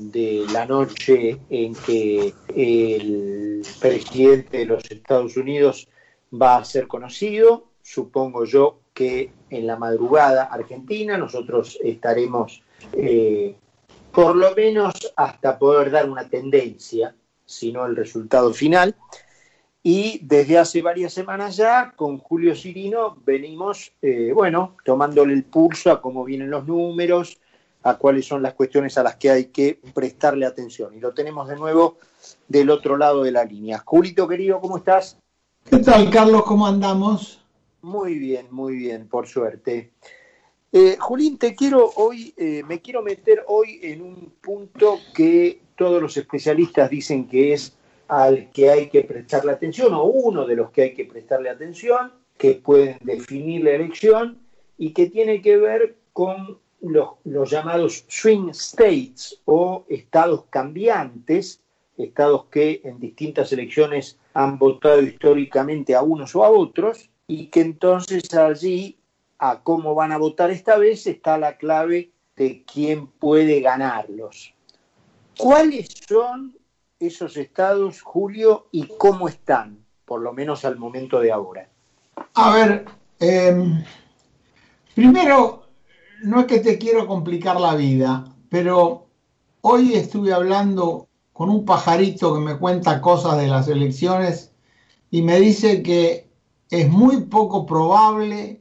de la noche en que el presidente de los Estados Unidos va a ser conocido. Supongo yo que en la madrugada argentina nosotros estaremos eh, por lo menos hasta poder dar una tendencia, si no el resultado final. Y desde hace varias semanas ya, con Julio Cirino, venimos, eh, bueno, tomándole el pulso a cómo vienen los números, a cuáles son las cuestiones a las que hay que prestarle atención. Y lo tenemos de nuevo del otro lado de la línea. Julito, querido, ¿cómo estás? ¿Qué tal, Carlos? ¿Cómo andamos? Muy bien, muy bien, por suerte. Eh, Julín, te quiero hoy, eh, me quiero meter hoy en un punto que todos los especialistas dicen que es al que hay que prestarle atención, o uno de los que hay que prestarle atención, que pueden definir la elección y que tiene que ver con los, los llamados swing states o estados cambiantes, estados que en distintas elecciones han votado históricamente a unos o a otros, y que entonces allí a cómo van a votar esta vez está la clave de quién puede ganarlos. ¿Cuáles son esos estados, Julio, y cómo están, por lo menos al momento de ahora? A ver, eh, primero, no es que te quiero complicar la vida, pero hoy estuve hablando con un pajarito que me cuenta cosas de las elecciones y me dice que es muy poco probable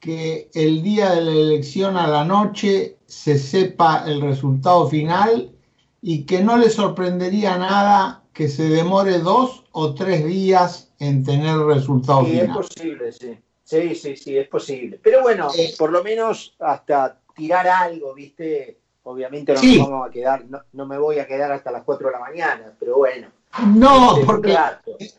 que el día de la elección a la noche se sepa el resultado final y que no le sorprendería nada que se demore dos o tres días en tener el resultado sí, final. Es posible, sí. Sí, sí, sí, es posible. Pero bueno, por lo menos hasta tirar algo, ¿viste? Obviamente no sí. vamos a quedar, no, no, me voy a quedar hasta las 4 de la mañana, pero bueno. No, porque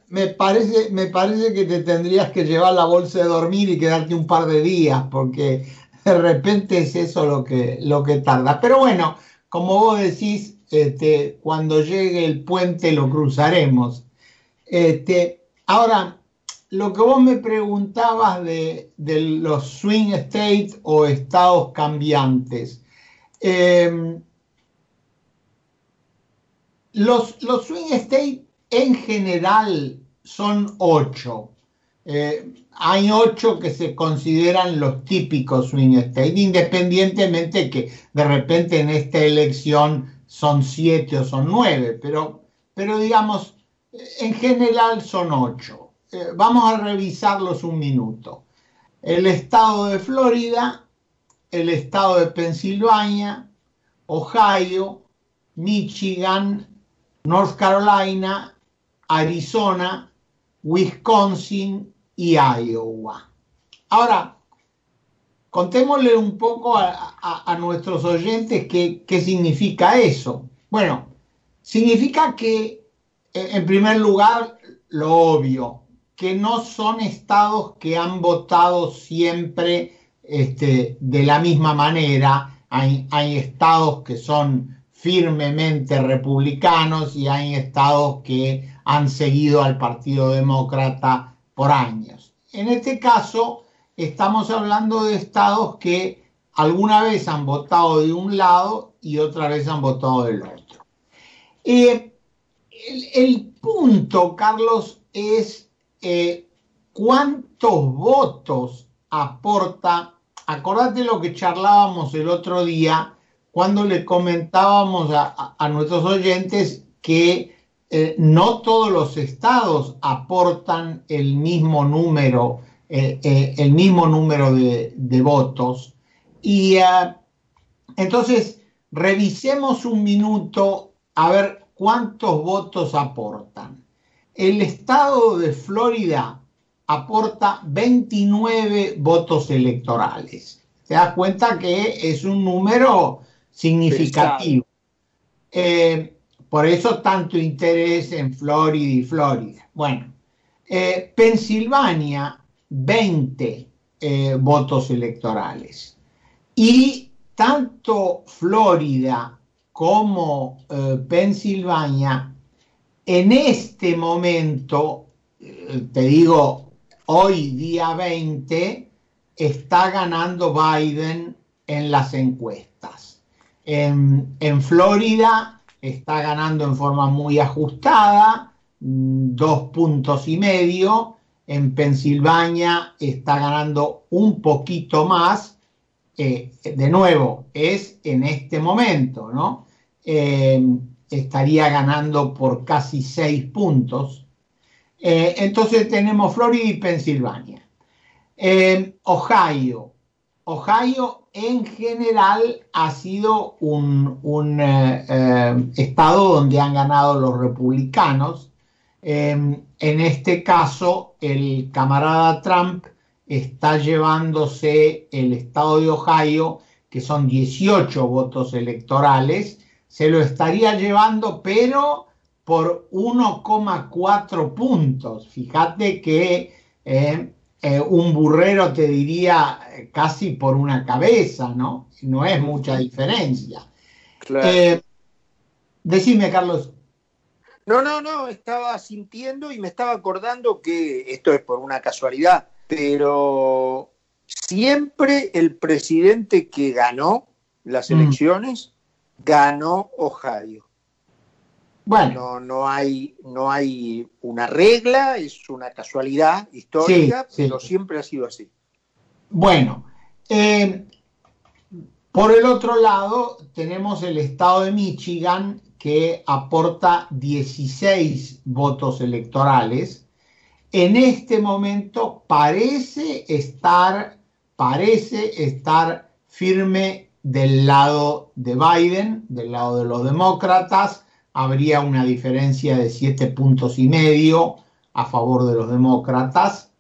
me parece, me parece que te tendrías que llevar la bolsa de dormir y quedarte un par de días, porque de repente es eso lo que, lo que tarda. Pero bueno, como vos decís, este, cuando llegue el puente lo cruzaremos. Este, ahora, lo que vos me preguntabas de, los swing states o estados cambiantes. Eh, los, los, swing states en general son ocho. Eh, hay ocho que se consideran los típicos swing states, independientemente que de repente en esta elección son siete o son nueve, pero, pero digamos, en general son ocho. Eh, vamos a revisarlos un minuto. El estado de Florida, el estado de Pensilvania, Ohio, Michigan, North Carolina, Arizona, Wisconsin y Iowa. Ahora, contémosle un poco a, a, nuestros oyentes qué, qué, significa eso. Bueno, significa que, en primer lugar, lo obvio, que no son estados que han votado siempre este, de la misma manera. Hay, hay estados que son firmemente republicanos y hay estados que han seguido al Partido Demócrata por años. En este caso, estamos hablando de estados que alguna vez han votado de un lado y otra vez han votado del otro. Eh, el, el, punto, Carlos, es cuántos votos aporta. Acordate lo que charlábamos el otro día cuando le comentábamos a, a, nuestros oyentes que eh, no todos los estados aportan el mismo número eh, eh, el mismo número de, de votos. Y entonces, revisemos un minuto a ver cuántos votos aportan. El estado de Florida aporta 29 votos electorales. Se da cuenta que es un número significativo. Eh, por eso tanto interés en Florida y Florida. Bueno, eh, Pensilvania 20 eh, votos electorales. Y tanto Florida como Pensilvania, en este momento, eh, te digo, hoy día 20, está ganando Biden en las encuestas. En, Florida está ganando en forma muy ajustada, mm, dos puntos y medio. En Pensilvania está ganando un poquito más. Eh, de nuevo, es en este momento, ¿no? Eh, estaría ganando por casi seis puntos. Eh, entonces tenemos Florida y Pensilvania. Ohio. Ohio en general ha sido un, eh, eh, estado donde han ganado los republicanos. En este caso, el camarada Trump está llevándose el estado de Ohio, que son 18 votos electorales, se lo estaría llevando, pero por 1,4 puntos. Fíjate que eh, eh, un burrero te diría eh, casi por una cabeza, ¿no? No es mucha diferencia. Eh, decime, Carlos. No, no, no, estaba sintiendo y me estaba acordando que esto es por una casualidad, pero siempre el presidente que ganó las mm. elecciones ganó Ohio. Bueno. No, hay, no hay una regla, es una casualidad histórica, pero siempre ha sido así. Bueno, eh, por el otro lado tenemos el estado de Michigan que aporta 16 votos electorales. En este momento parece estar, parece estar firme del lado de Biden, del lado de los demócratas habría una diferencia de siete puntos y medio a favor de los demócratas.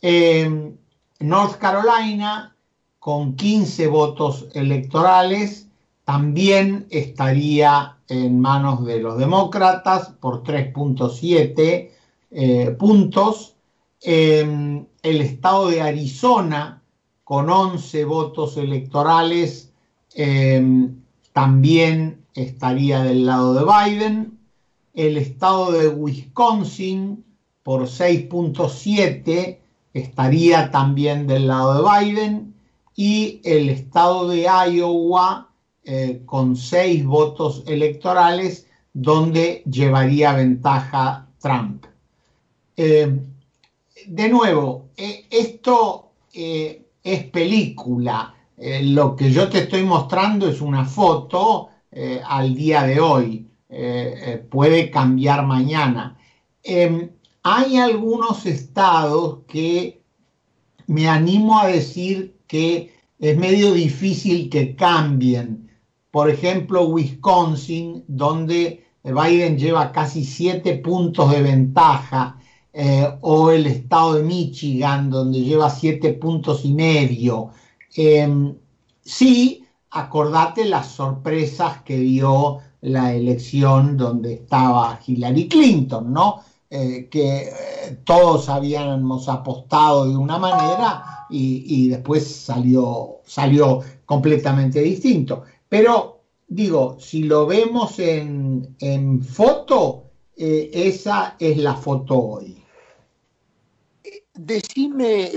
North Carolina, con 15 votos electorales, también estaría en manos de los demócratas por 3.7 eh, puntos. El estado de Arizona, con 11 votos electorales, también estaría del lado de Biden, el estado de Wisconsin por 6.7 estaría también del lado de Biden y el estado de Iowa eh, con 6 votos electorales donde llevaría ventaja Trump. Eh, de nuevo, eh, esto es película. Lo que yo te estoy mostrando es una foto eh, al día de hoy, eh, eh, puede cambiar mañana. Em, hay algunos estados que me animo a decir que es medio difícil que cambien. Por ejemplo, Wisconsin, donde Biden lleva casi siete puntos de ventaja, o el estado de Michigan, donde lleva siete puntos y medio. Em, sí, acordate las sorpresas que dio la elección donde estaba Hillary Clinton, ¿no? Eh, que eh, todos habíamos apostado de una manera y, después salió, salió completamente distinto. Pero digo, si lo vemos en, foto, eh, esa es la foto hoy. Decime,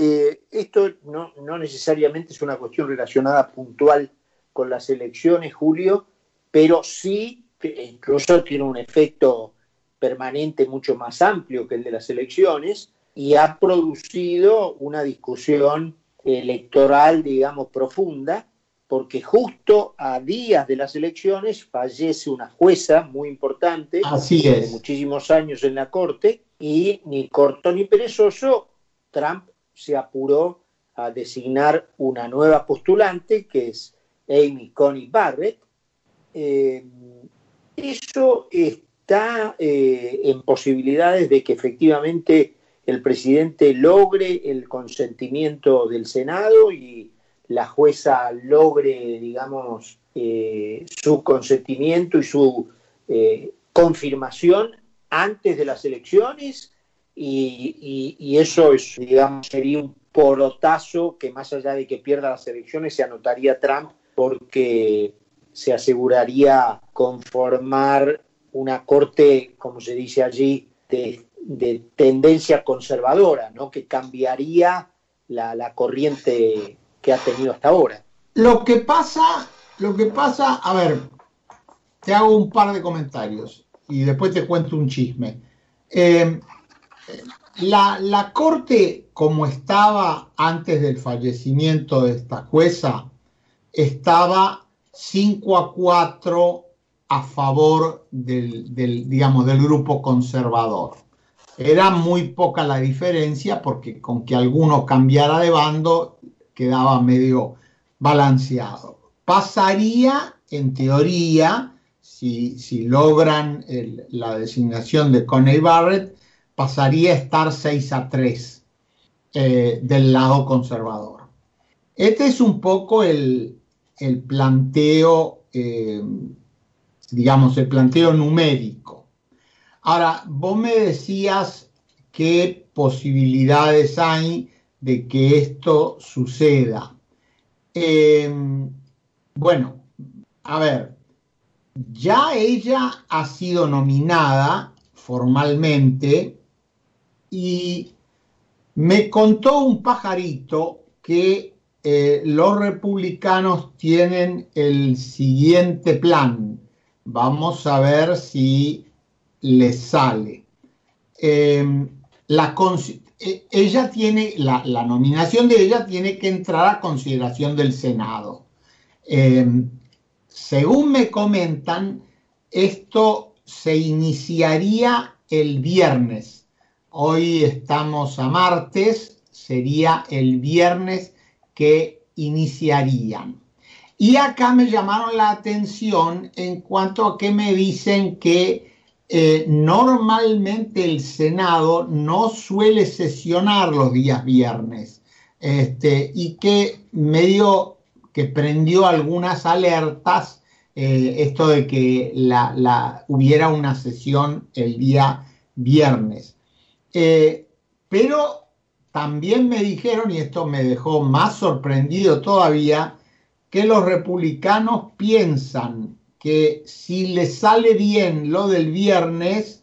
esto no, no necesariamente es una cuestión relacionada puntual con las elecciones, Julio, pero sí, incluso tiene un efecto permanente mucho más amplio que el de las elecciones y ha producido una discusión electoral, digamos, profunda, porque justo a días de las elecciones fallece una jueza muy importante, de muchísimos años en la Corte, y ni corto ni perezoso, Trump se apuró a designar una nueva postulante, que es Amy Coney Barrett, eh, eso está eh, en posibilidades de que efectivamente el presidente logre el consentimiento del Senado y la jueza logre, digamos, eh, su consentimiento y su confirmación antes de las elecciones y, eso es, digamos, sería un porotazo que más allá de que pierda las elecciones se anotaría Trump porque se aseguraría conformar una corte, como se dice allí, de, tendencia conservadora, ¿no? que cambiaría la, corriente que ha tenido hasta ahora. Lo que pasa, lo que pasa, a ver, te hago un par de comentarios y después te cuento un chisme. Eh, la, corte, como estaba antes del fallecimiento de esta jueza, estaba 5 a 4 a favor del, del, grupo conservador. Era muy poca la diferencia porque con que alguno cambiara de bando quedaba medio balanceado. Pasaría, en teoría, si, logran la designación de Coney Barrett, pasaría a estar 6 a 3 eh, del lado conservador. Este es un poco el, el planteo, eh, digamos, el planteo numérico. Ahora, vos me decías qué posibilidades hay de que esto suceda. Eh, bueno, a ver, ya ella ha sido nominada formalmente y me contó un pajarito que eh, los republicanos tienen el siguiente plan. Vamos a ver si les sale. Eh, la, e, ella tiene, la, nominación de ella tiene que entrar a consideración del Senado. Eh, según me comentan, esto se iniciaría el viernes. Hoy estamos a martes, sería el viernes que iniciarían. Y acá me llamaron la atención en cuanto a que me dicen que eh, normalmente el Senado no suele sesionar los días viernes este, y que medio que prendió algunas alertas eh, esto de que la, hubiera una sesión el día viernes. Eh, pero también me dijeron, y esto me dejó más sorprendido todavía, que los republicanos piensan que si le sale bien lo del viernes,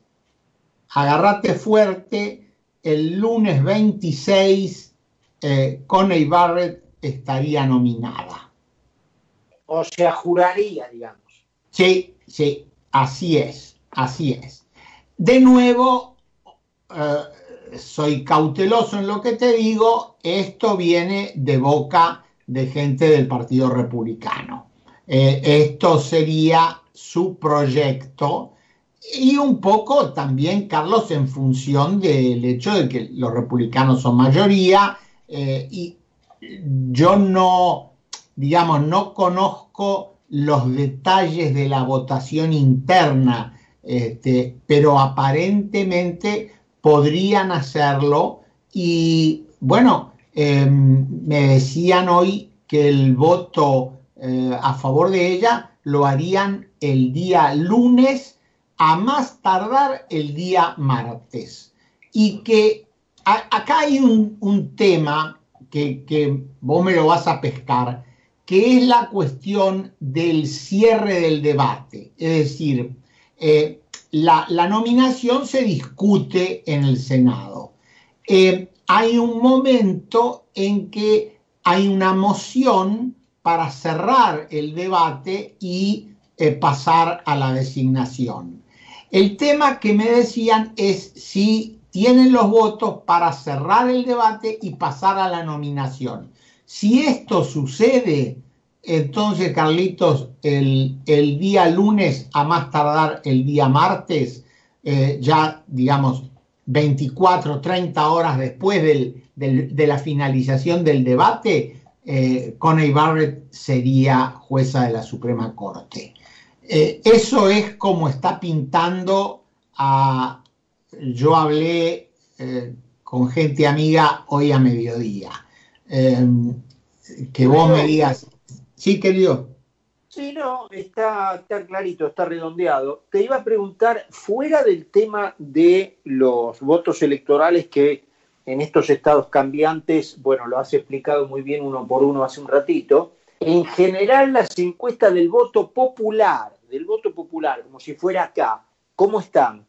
agarrate fuerte, el lunes 26 eh, Coney Barrett estaría nominada. O sea, juraría, digamos. Sí, sí, así es, así es. De nuevo, eh, soy cauteloso en lo que te digo, esto viene de boca de gente del Partido Republicano. Eh, esto sería su proyecto y un poco también, Carlos, en función del hecho de que los republicanos son mayoría eh, y yo no, digamos, no conozco los detalles de la votación interna, este, pero aparentemente podrían hacerlo y bueno, eh, me decían hoy que el voto eh, a favor de ella lo harían el día lunes, a más tardar el día martes. Y que acá hay un, un tema que, que, vos me lo vas a pescar, que es la cuestión del cierre del debate. Es decir, eh, la, nominación se discute en el Senado. Eh, hay un momento en que hay una moción para cerrar el debate y eh, pasar a la designación. El tema que me decían es si tienen los votos para cerrar el debate y pasar a la nominación. Si esto sucede, entonces, Carlitos, el, el día lunes, a más tardar el día martes, eh, ya digamos 24, 30 horas después del, del, de la finalización del debate, eh, Coney Barrett sería jueza de la Suprema Corte. Eh, eso es como está pintando a... Yo hablé eh, con gente amiga hoy a mediodía. Que vos me digas, sí, querido. Sí, no, está, está clarito, está redondeado. Te iba a preguntar, fuera del tema de los votos electorales que en estos estados cambiantes, bueno, lo has explicado muy bien uno por uno hace un ratito, en general las encuestas del voto popular, del voto popular, como si fuera acá, ¿cómo están?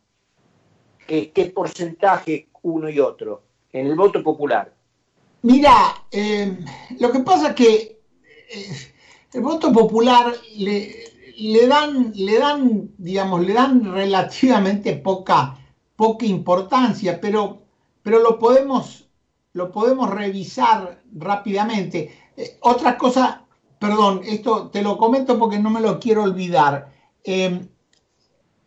¿Qué, qué porcentaje uno y otro en el voto popular? Mira, eh, lo que pasa es que eh, el voto popular le, le dan, le dan, digamos, le dan relativamente poca, poca importancia, pero, pero lo podemos, lo podemos revisar rápidamente. Eh, otra cosa, perdón, esto te lo comento porque no me lo quiero olvidar. Em,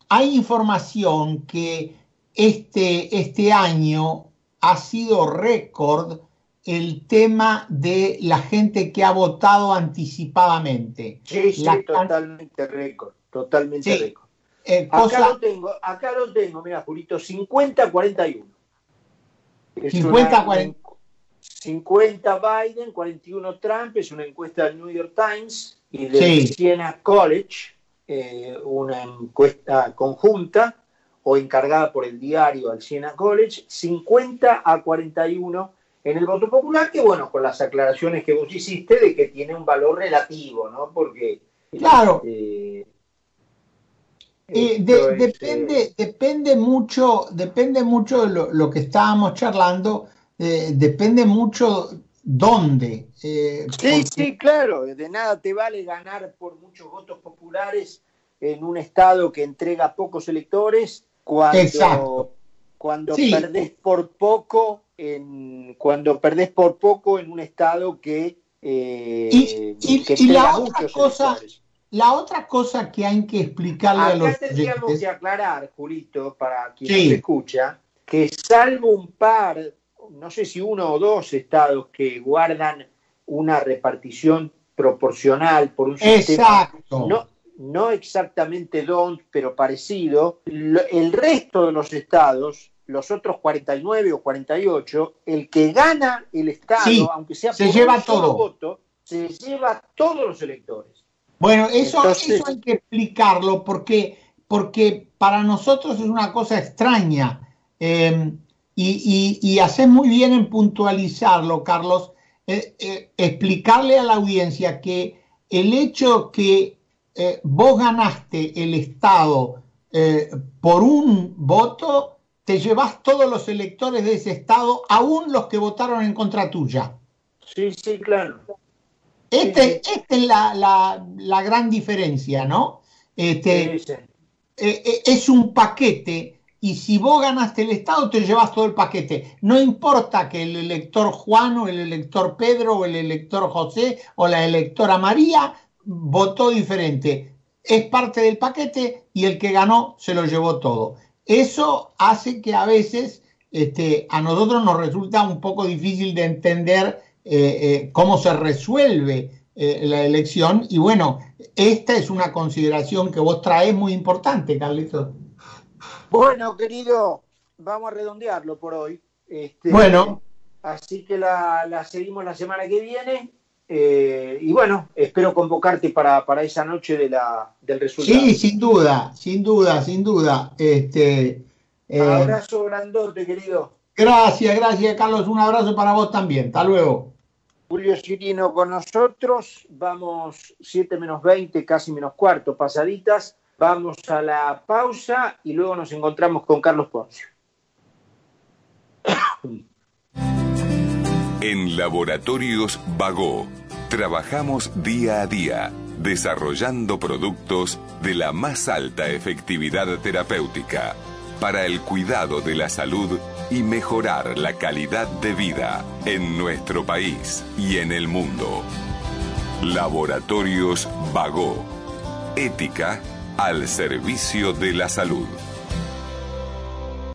hay información que este, este año ha sido récord el tema de la gente que ha votado anticipadamente. Sí, sí, totalmente récord, totalmente récord. Eh, acá lo tengo, acá lo tengo, mira, Julito, 50-41. 50-40. 50 Biden, 41 Trump, es una encuesta del New York Times y de Siena College, eh, una encuesta conjunta o encargada por el diario al Siena College, 50 a 41 en el voto popular, que bueno, con las aclaraciones que vos hiciste de que tiene un valor relativo, ¿no? Porque... Claro. Eh, eh, depende, depende mucho, depende mucho de lo, que estábamos charlando, eh, depende mucho dónde. sí, sí, claro, de nada te vale ganar por muchos votos populares en un estado que entrega pocos electores cuando, cuando perdés por poco en, cuando perdés por poco en un estado que, eh, y, la otra cosa la otra cosa que hay que explicarle a los tendríamos que aclarar Julito para quien nos escucha que salvo un par no sé si uno o dos estados que guardan una repartición proporcional por un sistema no, no exactamente don pero parecido el resto de los estados los otros 49 o 48, el que gana el Estado, aunque sea por se lleva todo. voto, se lleva todos los electores. Bueno, eso, hay que explicarlo porque, porque para nosotros es una cosa extraña. Em, y, y, haces muy bien en puntualizarlo, Carlos, eh, eh, explicarle a la audiencia que el hecho que eh, vos ganaste el Estado por un voto te llevas todos los electores de ese estado, aún los que votaron en contra tuya. Sí, sí, claro. Este, Esta es la, gran diferencia, ¿no? Este, eh, eh, es un paquete y si vos ganaste el Estado te llevas todo el paquete. No importa que el elector Juan o el elector Pedro o el elector José o la electora María votó diferente. Es parte del paquete y el que ganó se lo llevó todo. Eso hace que a veces este, a nosotros nos resulta un poco difícil de entender eh, eh, cómo se resuelve eh, la elección. Y bueno, esta es una consideración que vos traes muy importante, Carlitos. Bueno, querido, vamos a redondearlo por hoy. Este, bueno. Así que la, seguimos la semana que viene. Y bueno, espero convocarte para, para, esa noche de la, del resultado. Sí, sin duda, sin duda, sin duda. Este, eh, abrazo grandote, querido. Gracias, gracias, Carlos. Un abrazo para vos también. Hasta luego. Julio Cirino con nosotros. Vamos 7 menos 20, casi menos cuarto, pasaditas. Vamos a la pausa y luego nos encontramos con Carlos Poncio. En Laboratorios Vago trabajamos día a día desarrollando productos de la más alta efectividad terapéutica para el cuidado de la salud y mejorar la calidad de vida en nuestro país y en el mundo. Laboratorios Vago. Ética al servicio de la salud.